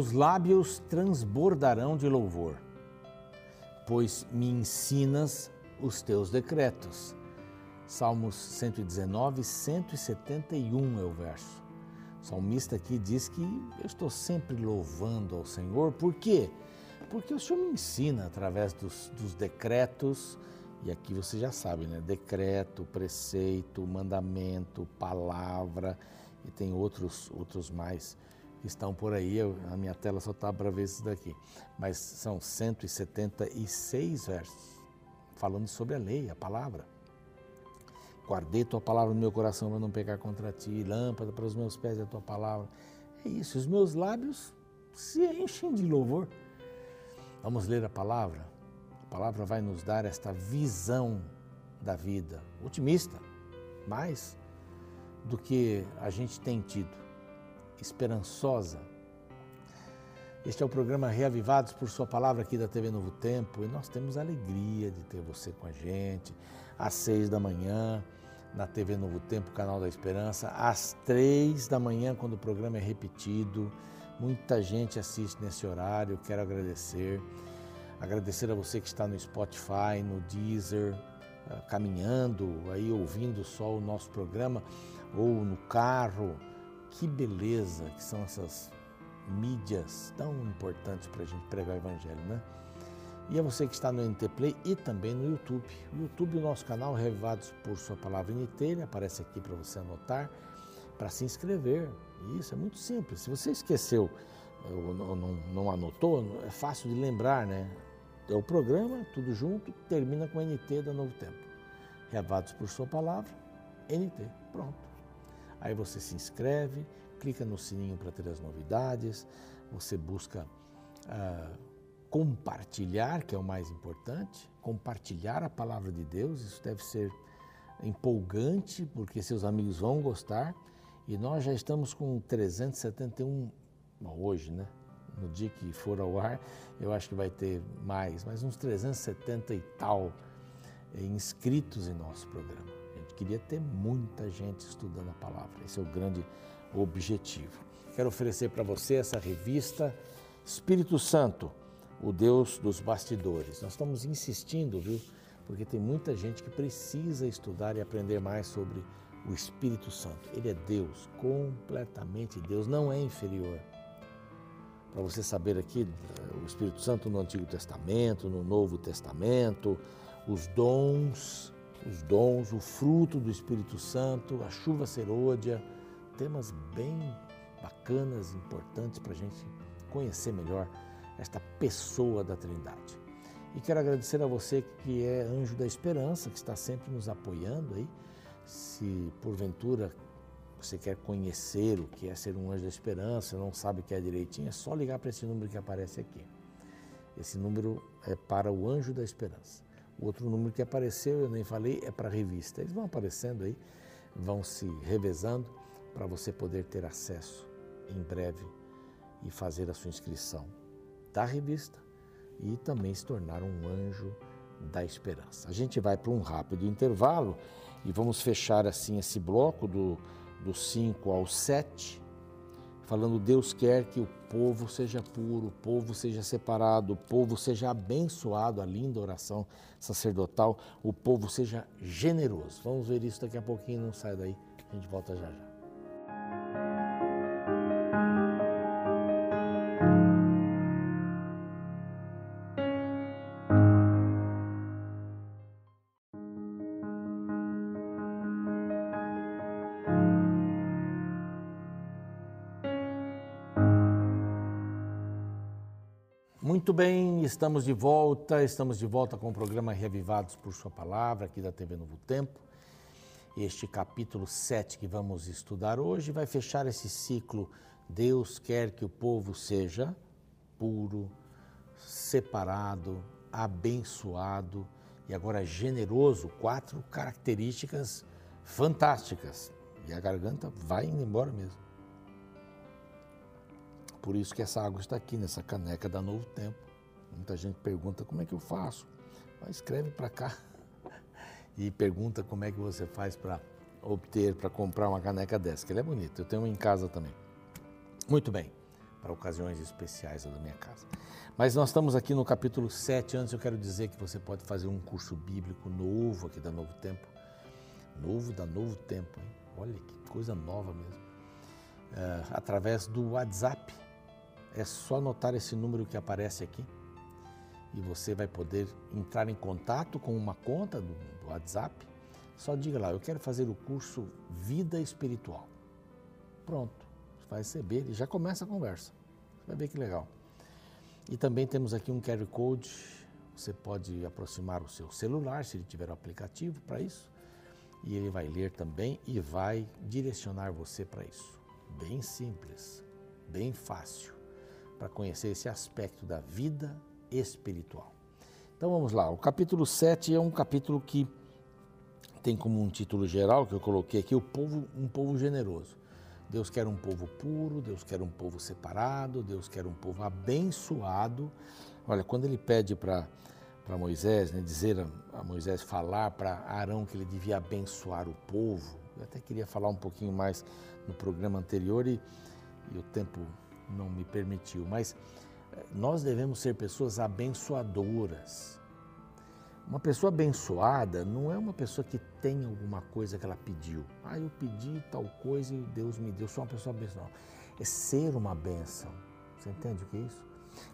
Meus lábios transbordarão de louvor, pois me ensinas os teus decretos. Salmos 119, 171 é o verso. O salmista aqui diz que eu estou sempre louvando ao Senhor, por quê? Porque o Senhor me ensina através dos, dos decretos, e aqui você já sabe, né? Decreto, preceito, mandamento, palavra, e tem outros, outros mais estão por aí. Eu, a minha tela só está para ver esses daqui. Mas são 176 versos falando sobre a lei, a palavra. Guardei tua palavra no meu coração para não pecar contra ti, lâmpada para os meus pés é a tua palavra. É isso, os meus lábios se enchem de louvor. Vamos ler a palavra? A palavra vai nos dar esta visão da vida, otimista, mais do que a gente tem tido, esperançosa. Este é o programa Reavivados por Sua Palavra aqui da TV Novo Tempo e nós temos a alegria de ter você com a gente às seis da manhã na TV Novo Tempo, canal da Esperança, às três da manhã, quando o programa é repetido. Muita gente assiste nesse horário, quero agradecer. Agradecer a você que está no Spotify, no Deezer, ah, caminhando, aí ouvindo só o nosso programa, ou no carro. Que beleza que são essas mídias tão importantes para a gente pregar o Evangelho, né? E a você que está no NT Play e também no YouTube. O YouTube, o nosso canal Revivados por Sua Palavra NT, ele aparece aqui para você anotar, para se inscrever. Isso é muito simples. Se você esqueceu ou não, não, não anotou, é fácil de lembrar, né? É o programa, tudo junto, termina com NT da Novo Tempo. Revivados por Sua Palavra, NT. Pronto. Aí você se inscreve, clica no sininho para ter as novidades, você busca. Uh, compartilhar, que é o mais importante, compartilhar a palavra de Deus, isso deve ser empolgante, porque seus amigos vão gostar. E nós já estamos com 371 hoje, né? No dia que for ao ar, eu acho que vai ter mais, mas uns 370 e tal eh, inscritos em nosso programa. Queria ter muita gente estudando a palavra. Esse é o grande objetivo. Quero oferecer para você essa revista Espírito Santo o Deus dos bastidores. Nós estamos insistindo, viu? Porque tem muita gente que precisa estudar e aprender mais sobre o Espírito Santo. Ele é Deus, completamente Deus, não é inferior. Para você saber aqui, o Espírito Santo no Antigo Testamento, no Novo Testamento, os dons, os dons, o fruto do Espírito Santo, a chuva serôdia, temas bem bacanas, importantes para a gente conhecer melhor esta pessoa da Trindade. E quero agradecer a você que é anjo da esperança, que está sempre nos apoiando aí. Se porventura você quer conhecer o que é ser um anjo da esperança, não sabe o que é direitinho, é só ligar para esse número que aparece aqui. Esse número é para o anjo da esperança. O outro número que apareceu, eu nem falei, é para a revista. Eles vão aparecendo aí, vão se revezando para você poder ter acesso em breve e fazer a sua inscrição da revista e também se tornar um anjo da esperança. A gente vai para um rápido intervalo e vamos fechar assim esse bloco do, do 5 ao 7, falando Deus quer que o povo seja puro, o povo seja separado, o povo seja abençoado, a linda oração sacerdotal, o povo seja generoso. Vamos ver isso daqui a pouquinho, não sai daí, a gente volta já já. Bem, estamos de volta, estamos de volta com o programa Reavivados por Sua Palavra, aqui da TV Novo Tempo. Este capítulo 7 que vamos estudar hoje vai fechar esse ciclo. Deus quer que o povo seja puro, separado, abençoado e agora generoso. Quatro características fantásticas. E a garganta vai indo embora mesmo. Por isso que essa água está aqui, nessa caneca da Novo Tempo. Muita gente pergunta como é que eu faço. Mas escreve para cá e pergunta como é que você faz para obter, para comprar uma caneca dessa, que ela é bonita. Eu tenho uma em casa também. Muito bem, para ocasiões especiais da minha casa. Mas nós estamos aqui no capítulo 7. Antes eu quero dizer que você pode fazer um curso bíblico novo aqui da Novo Tempo. Novo da Novo Tempo, hein? Olha que coisa nova mesmo. É, através do WhatsApp. É só anotar esse número que aparece aqui e você vai poder entrar em contato com uma conta do, do WhatsApp. Só diga lá, eu quero fazer o curso Vida Espiritual. Pronto, vai receber e já começa a conversa. Você vai ver que legal. E também temos aqui um QR Code. Você pode aproximar o seu celular, se ele tiver o aplicativo para isso, e ele vai ler também e vai direcionar você para isso. Bem simples, bem fácil, para conhecer esse aspecto da vida espiritual. Então vamos lá, o capítulo 7 é um capítulo que tem como um título geral que eu coloquei aqui o povo, um povo generoso. Deus quer um povo puro, Deus quer um povo separado, Deus quer um povo abençoado. Olha, quando ele pede para Moisés, né, dizer a, a Moisés falar para Arão que ele devia abençoar o povo. Eu até queria falar um pouquinho mais no programa anterior e, e o tempo não me permitiu, mas nós devemos ser pessoas abençoadoras. Uma pessoa abençoada não é uma pessoa que tem alguma coisa que ela pediu. Ah, eu pedi tal coisa e Deus me deu. Sou uma pessoa abençoada. É ser uma bênção. Você entende o que é isso?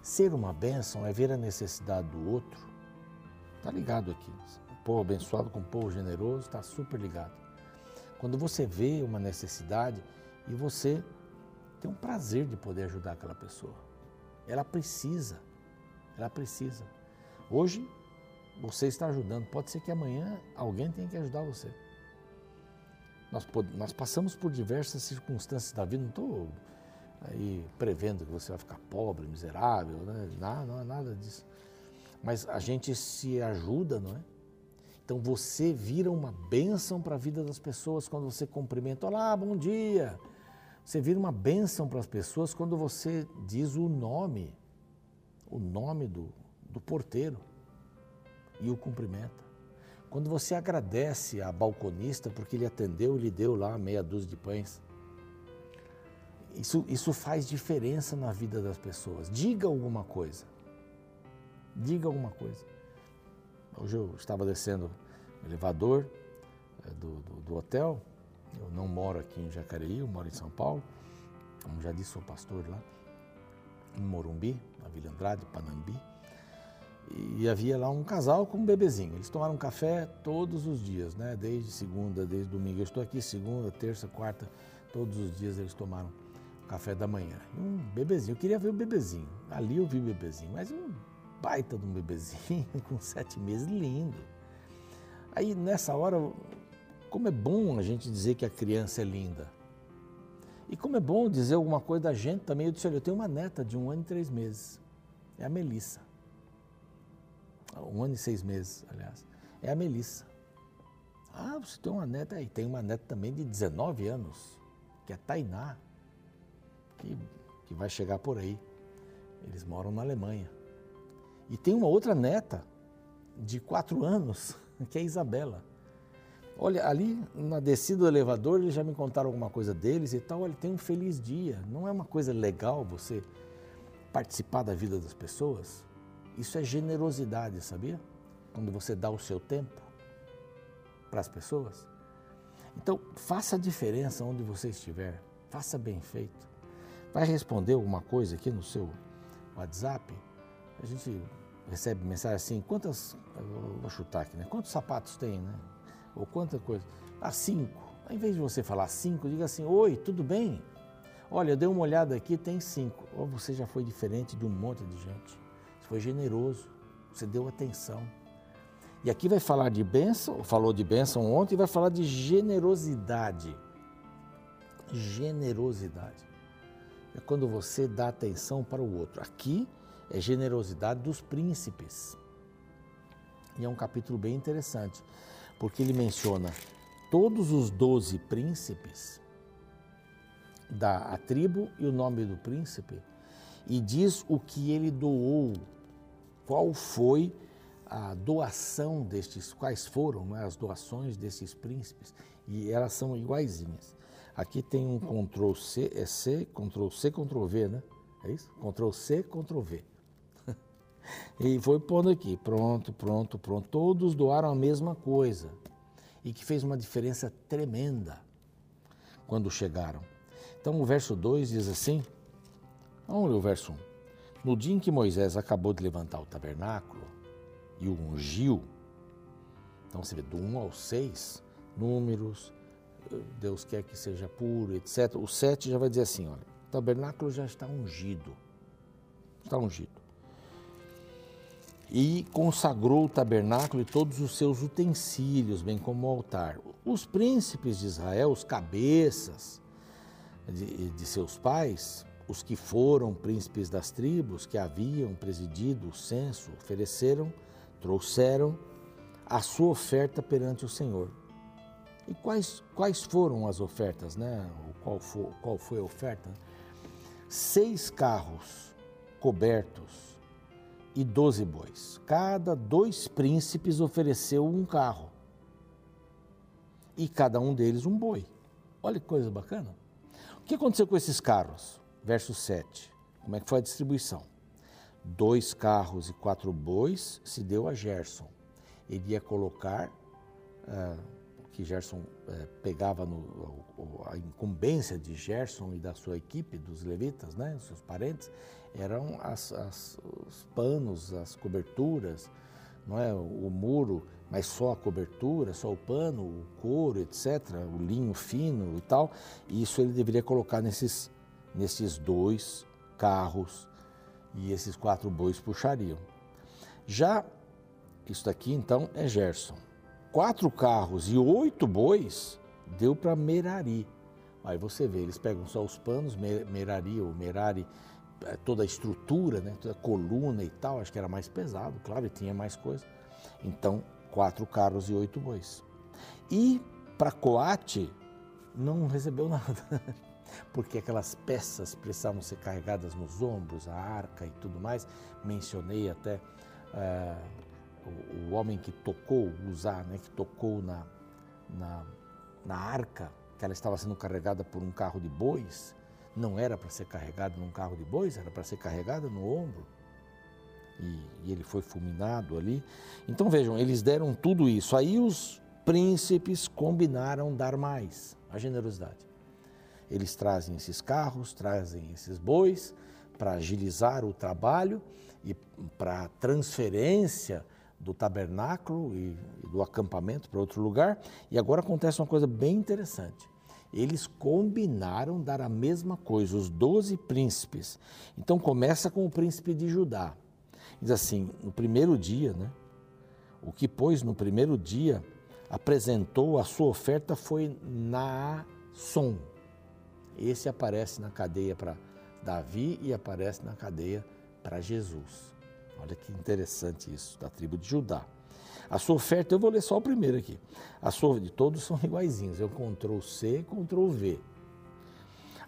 Ser uma bênção é ver a necessidade do outro. Está ligado aqui. O povo abençoado com o povo generoso está super ligado. Quando você vê uma necessidade e você tem um prazer de poder ajudar aquela pessoa. Ela precisa. Ela precisa. Hoje você está ajudando. Pode ser que amanhã alguém tenha que ajudar você. Nós, nós passamos por diversas circunstâncias da vida. Não estou aí prevendo que você vai ficar pobre, miserável, né? não, não é nada disso. Mas a gente se ajuda, não é? Então você vira uma bênção para a vida das pessoas quando você cumprimenta. Olá, bom dia. Você vira uma bênção para as pessoas quando você diz o nome, o nome do, do porteiro e o cumprimenta. Quando você agradece a balconista porque ele atendeu e lhe deu lá meia dúzia de pães. Isso, isso faz diferença na vida das pessoas. Diga alguma coisa. Diga alguma coisa. Hoje eu estava descendo o elevador eh, do, do, do hotel eu não moro aqui em Jacareí, eu moro em São Paulo. Como já disse, sou pastor lá, em Morumbi, na Vila Andrade, Panambi. E havia lá um casal com um bebezinho. Eles tomaram café todos os dias, né? Desde segunda, desde domingo. Eu estou aqui segunda, terça, quarta, todos os dias eles tomaram café da manhã. Um bebezinho. Eu queria ver o bebezinho. Ali eu vi o bebezinho, mas um baita de um bebezinho com sete meses, lindo. Aí nessa hora como é bom a gente dizer que a criança é linda. E como é bom dizer alguma coisa da gente também. Eu disse, olha, eu tenho uma neta de um ano e três meses. É a Melissa. Um ano e seis meses, aliás. É a Melissa. Ah, você tem uma neta. E tem uma neta também de 19 anos, que é Tainá, que, que vai chegar por aí. Eles moram na Alemanha. E tem uma outra neta de quatro anos, que é Isabela. Olha, ali na descida do elevador eles já me contaram alguma coisa deles e tal. Olha, tem um feliz dia. Não é uma coisa legal você participar da vida das pessoas? Isso é generosidade, sabia? Quando você dá o seu tempo para as pessoas. Então, faça a diferença onde você estiver. Faça bem feito. Vai responder alguma coisa aqui no seu WhatsApp? A gente recebe mensagem assim: quantas. vou chutar aqui, né? Quantos sapatos tem, né? Ou quanta coisa. Ah, cinco. Ao invés de você falar cinco, diga assim: Oi, tudo bem? Olha, eu dei uma olhada aqui, tem cinco. Ou você já foi diferente de um monte de gente. Você foi generoso, você deu atenção. E aqui vai falar de bênção, falou de bênção ontem, e vai falar de generosidade. Generosidade. É quando você dá atenção para o outro. Aqui é generosidade dos príncipes. E é um capítulo bem interessante porque ele menciona todos os doze príncipes da tribo e o nome do príncipe e diz o que ele doou, qual foi a doação destes, quais foram né, as doações desses príncipes e elas são iguaizinhas. Aqui tem um Ctrl C, é C, Ctrl C, Ctrl V, né? É isso? Ctrl C, Ctrl V. e foi pondo aqui, pronto, pronto, pronto. Todos doaram a mesma coisa. E que fez uma diferença tremenda quando chegaram. Então o verso 2 diz assim: vamos ler o verso 1. Um. No dia em que Moisés acabou de levantar o tabernáculo e o ungiu, então você vê do 1 ao 6, números, Deus quer que seja puro, etc. O 7 já vai dizer assim: olha, o tabernáculo já está ungido. Está ungido. E consagrou o tabernáculo e todos os seus utensílios, bem como o altar. Os príncipes de Israel, os cabeças de, de seus pais, os que foram príncipes das tribos que haviam presidido o censo, ofereceram, trouxeram a sua oferta perante o Senhor. E quais, quais foram as ofertas, né? Qual foi, qual foi a oferta? Seis carros cobertos e doze bois. Cada dois príncipes ofereceu um carro. E cada um deles um boi. Olha que coisa bacana. O que aconteceu com esses carros? Verso 7. Como é que foi a distribuição? Dois carros e quatro bois se deu a Gerson. Ele ia colocar uh, que Gerson é, pegava no, a incumbência de Gerson e da sua equipe, dos levitas, né, seus parentes, eram as, as, os panos, as coberturas, não é, o muro, mas só a cobertura, só o pano, o couro, etc., o linho fino e tal. E isso ele deveria colocar nesses, nesses dois carros e esses quatro bois puxariam. Já isso daqui então é Gerson quatro carros e oito bois, deu para Merari. Aí você vê, eles pegam só os panos, Merari ou Merari, é, toda a estrutura, né, toda a coluna e tal, acho que era mais pesado, claro, e tinha mais coisa. Então, quatro carros e oito bois. E para Coate, não recebeu nada, porque aquelas peças precisavam ser carregadas nos ombros, a arca e tudo mais. Mencionei até. Uh, o, homem que tocou, usar, né, que tocou na, na, na arca, que ela estava sendo carregada por um carro de bois, não era para ser carregada num carro de bois, era para ser carregada no ombro. E, e, ele foi fulminado ali. Então vejam, eles deram tudo isso. Aí os príncipes combinaram dar mais, a generosidade. Eles trazem esses carros, trazem esses bois para agilizar o trabalho e para transferência do tabernáculo e, do acampamento para outro lugar. E agora acontece uma coisa bem interessante. Eles combinaram dar a mesma coisa, os doze príncipes. Então começa com o príncipe de Judá. Diz assim: no primeiro dia, né? O que, pois, no primeiro dia apresentou a sua oferta foi Naasson. Esse aparece na cadeia para Davi e aparece na cadeia para Jesus. Olha que interessante isso, da tribo de Judá. A sua oferta, eu vou ler só o primeiro aqui. A sua, de todos são iguaizinhos, eu Ctrl C, Ctrl V.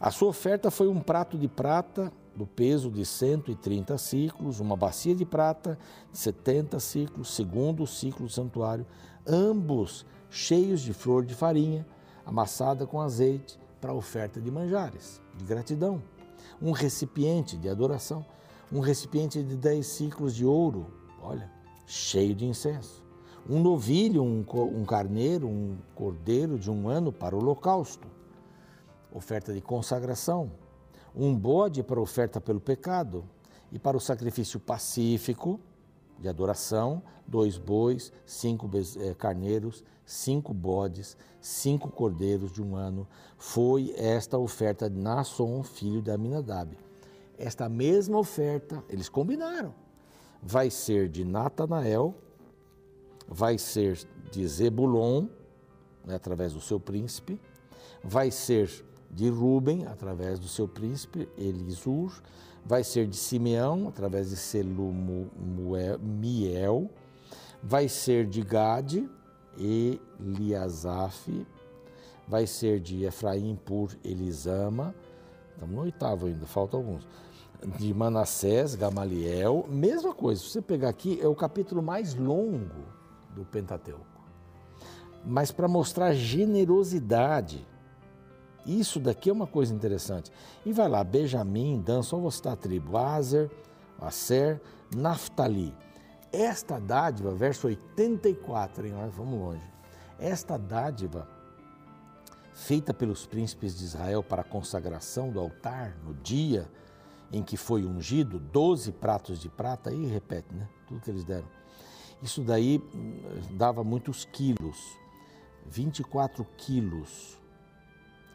A sua oferta foi um prato de prata do peso de 130 ciclos, uma bacia de prata de 70 ciclos, segundo o ciclo do santuário, ambos cheios de flor de farinha, amassada com azeite, para oferta de manjares, de gratidão. Um recipiente de adoração um recipiente de dez ciclos de ouro, olha, cheio de incenso. Um novilho, um, um carneiro, um cordeiro de um ano para o holocausto. Oferta de consagração. Um bode para oferta pelo pecado. E para o sacrifício pacífico, de adoração, dois bois, cinco eh, carneiros, cinco bodes, cinco cordeiros de um ano. Foi esta oferta de Nasson, filho de Aminadab esta mesma oferta, eles combinaram. Vai ser de Natanael, vai ser de Zebulon, né, através do seu príncipe, vai ser de Ruben, através do seu príncipe Elisur, vai ser de Simeão, através de Selumiel, vai ser de Gade, Eliasaf, vai ser de Efraim por Elisama, estamos no oitavo ainda, faltam alguns de Manassés, Gamaliel, mesma coisa. Se você pegar aqui, é o capítulo mais longo do Pentateuco. Mas para mostrar generosidade Isso daqui é uma coisa interessante. E vai lá, Benjamim, Dan, só vou citar a tribo, Azer, Aser, Naftali. Esta dádiva, verso 84, hein? vamos longe. Esta dádiva, feita pelos príncipes de Israel para a consagração do altar, no dia em que foi ungido, 12 pratos de prata, aí repete, né? Tudo que eles deram. Isso daí hum, dava muitos quilos, 24 quilos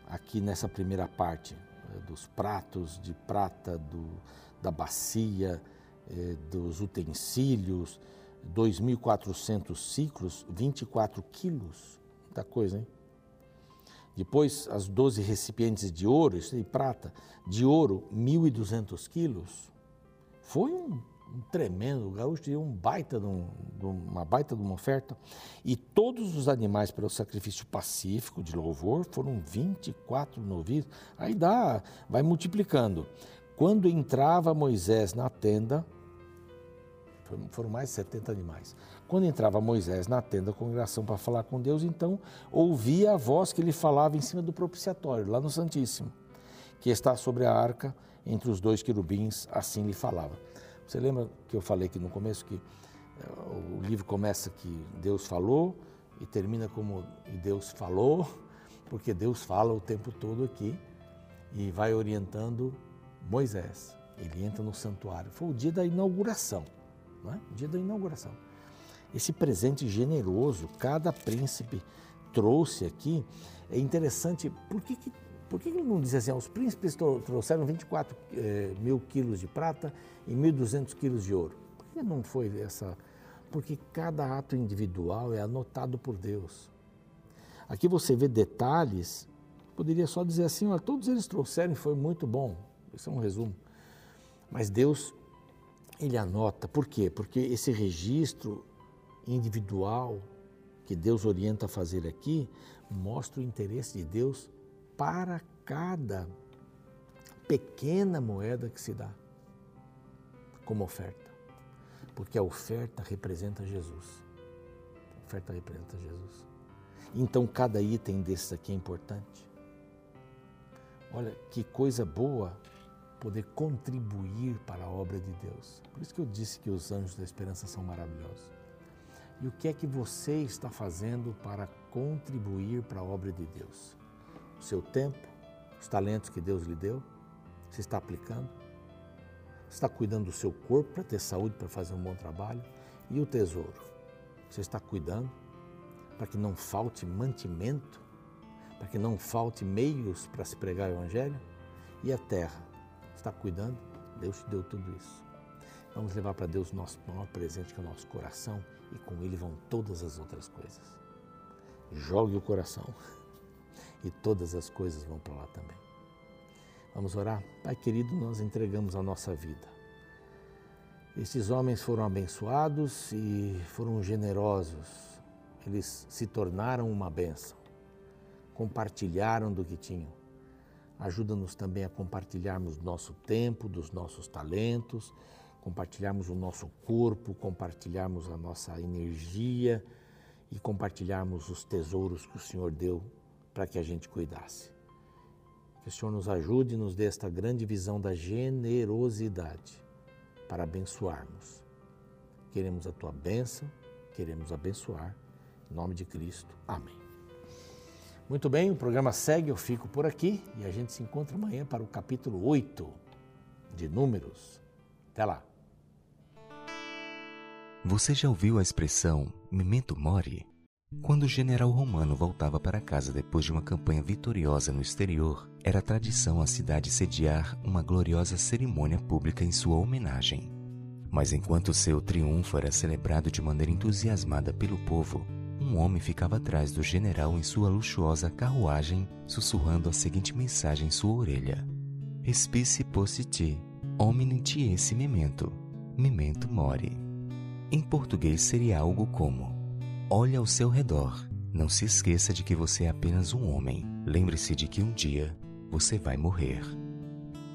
aqui nessa primeira parte, eh, dos pratos de prata, do, da bacia, eh, dos utensílios, 2.400 ciclos, 24 quilos, muita coisa, hein? Depois, as 12 recipientes de ouro, isso de prata, de ouro, 1.200 quilos. Foi um, um, tremendo, o gaúcho tinha um baita de, um, de uma baita de uma oferta. E todos os animais para o sacrifício pacífico de louvor foram 24 novilhos. Aí dá, vai multiplicando. Quando entrava Moisés na tenda, foram mais de 70 animais. Quando entrava Moisés na tenda da congregação para falar com Deus, então ouvia a voz que ele falava em cima do propiciatório, lá no Santíssimo, que está sobre a arca, entre os dois querubins, assim lhe falava. Você lembra que eu falei aqui no começo que eh, o livro começa que Deus falou e termina como e Deus falou, porque Deus fala o tempo todo aqui e vai orientando Moisés. Ele entra no santuário. Foi o dia da inauguração, não é? O dia da inauguração. Esse presente generoso, cada príncipe trouxe aqui, é interessante. Por que, que, por que ele não diz assim? Os príncipes trouxeram 24 eh, mil quilos de prata e 1.200 quilos de ouro. Por que não foi essa? Porque cada ato individual é anotado por Deus. Aqui você vê detalhes, poderia só dizer assim: olha, todos eles trouxeram e foi muito bom. Isso é um resumo. Mas Deus, ele anota. Por quê? Porque esse registro individual que Deus orienta a fazer aqui mostra o interesse de Deus para cada pequena moeda que se dá como oferta. Porque a oferta representa Jesus. A oferta representa Jesus. Então cada item desses aqui é importante. Olha que coisa boa poder contribuir para a obra de Deus. Por isso que eu disse que os anjos da esperança são maravilhosos. E o que é que você está fazendo para contribuir para a obra de Deus? O seu tempo, os talentos que Deus lhe deu, você está aplicando? Você está cuidando do seu corpo para ter saúde, para fazer um bom trabalho? E o tesouro? Você está cuidando para que não falte mantimento, para que não falte meios para se pregar o Evangelho? E a terra? Está cuidando? Deus te deu tudo isso. Vamos levar para Deus o nosso maior presente, que é o nosso coração, e com ele vão todas as outras coisas. Jogue o coração e todas as coisas vão para lá também. Vamos orar? Pai querido, nós entregamos a nossa vida. Estes homens foram abençoados e foram generosos. Eles se tornaram uma bênção. Compartilharam do que tinham. Ajuda-nos também a compartilharmos nosso tempo, dos nossos talentos compartilharmos o nosso corpo, compartilharmos a nossa energia e compartilharmos os tesouros que o Senhor deu para que a gente cuidasse. Que o Senhor nos ajude e nos dê esta grande visão da generosidade para abençoarmos. Queremos a tua bênção, queremos abençoar. Em nome de Cristo. Amém. Muito bem, o programa segue, eu fico por aqui e a gente se encontra amanhã para o capítulo 8 de Números. Até lá. Você já ouviu a expressão memento mori? Quando o general romano voltava para casa depois de uma campanha vitoriosa no exterior, era tradição a cidade sediar uma gloriosa cerimônia pública em sua homenagem. Mas enquanto seu triunfo era celebrado de maneira entusiasmada pelo povo, um homem ficava atrás do general em sua luxuosa carruagem, sussurrando a seguinte mensagem em sua orelha: Respice positi, hominem esse memento, memento mori. Em português seria algo como: Olhe ao seu redor. Não se esqueça de que você é apenas um homem. Lembre-se de que um dia você vai morrer.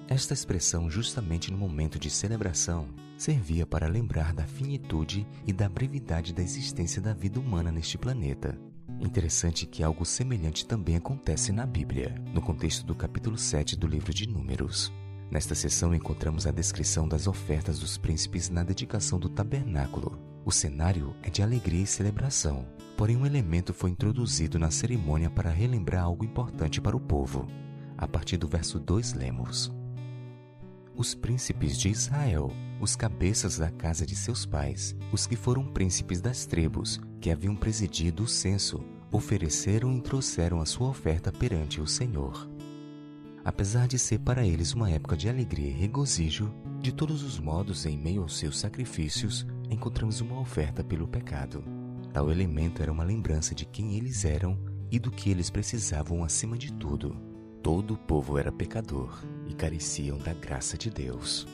Esta expressão, justamente no momento de celebração, servia para lembrar da finitude e da brevidade da existência da vida humana neste planeta. Interessante que algo semelhante também acontece na Bíblia, no contexto do capítulo 7 do livro de Números. Nesta sessão encontramos a descrição das ofertas dos príncipes na dedicação do tabernáculo. O cenário é de alegria e celebração, porém um elemento foi introduzido na cerimônia para relembrar algo importante para o povo. A partir do verso 2 lemos: Os príncipes de Israel, os cabeças da casa de seus pais, os que foram príncipes das tribos, que haviam presidido o censo, ofereceram e trouxeram a sua oferta perante o Senhor. Apesar de ser para eles uma época de alegria e regozijo, de todos os modos, em meio aos seus sacrifícios, encontramos uma oferta pelo pecado. Tal elemento era uma lembrança de quem eles eram e do que eles precisavam acima de tudo. Todo o povo era pecador e careciam da graça de Deus.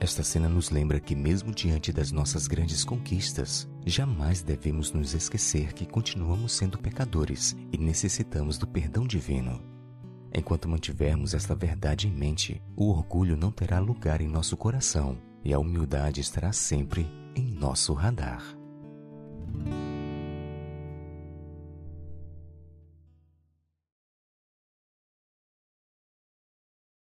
Esta cena nos lembra que, mesmo diante das nossas grandes conquistas, jamais devemos nos esquecer que continuamos sendo pecadores e necessitamos do perdão divino. Enquanto mantivermos esta verdade em mente, o orgulho não terá lugar em nosso coração e a humildade estará sempre em nosso radar.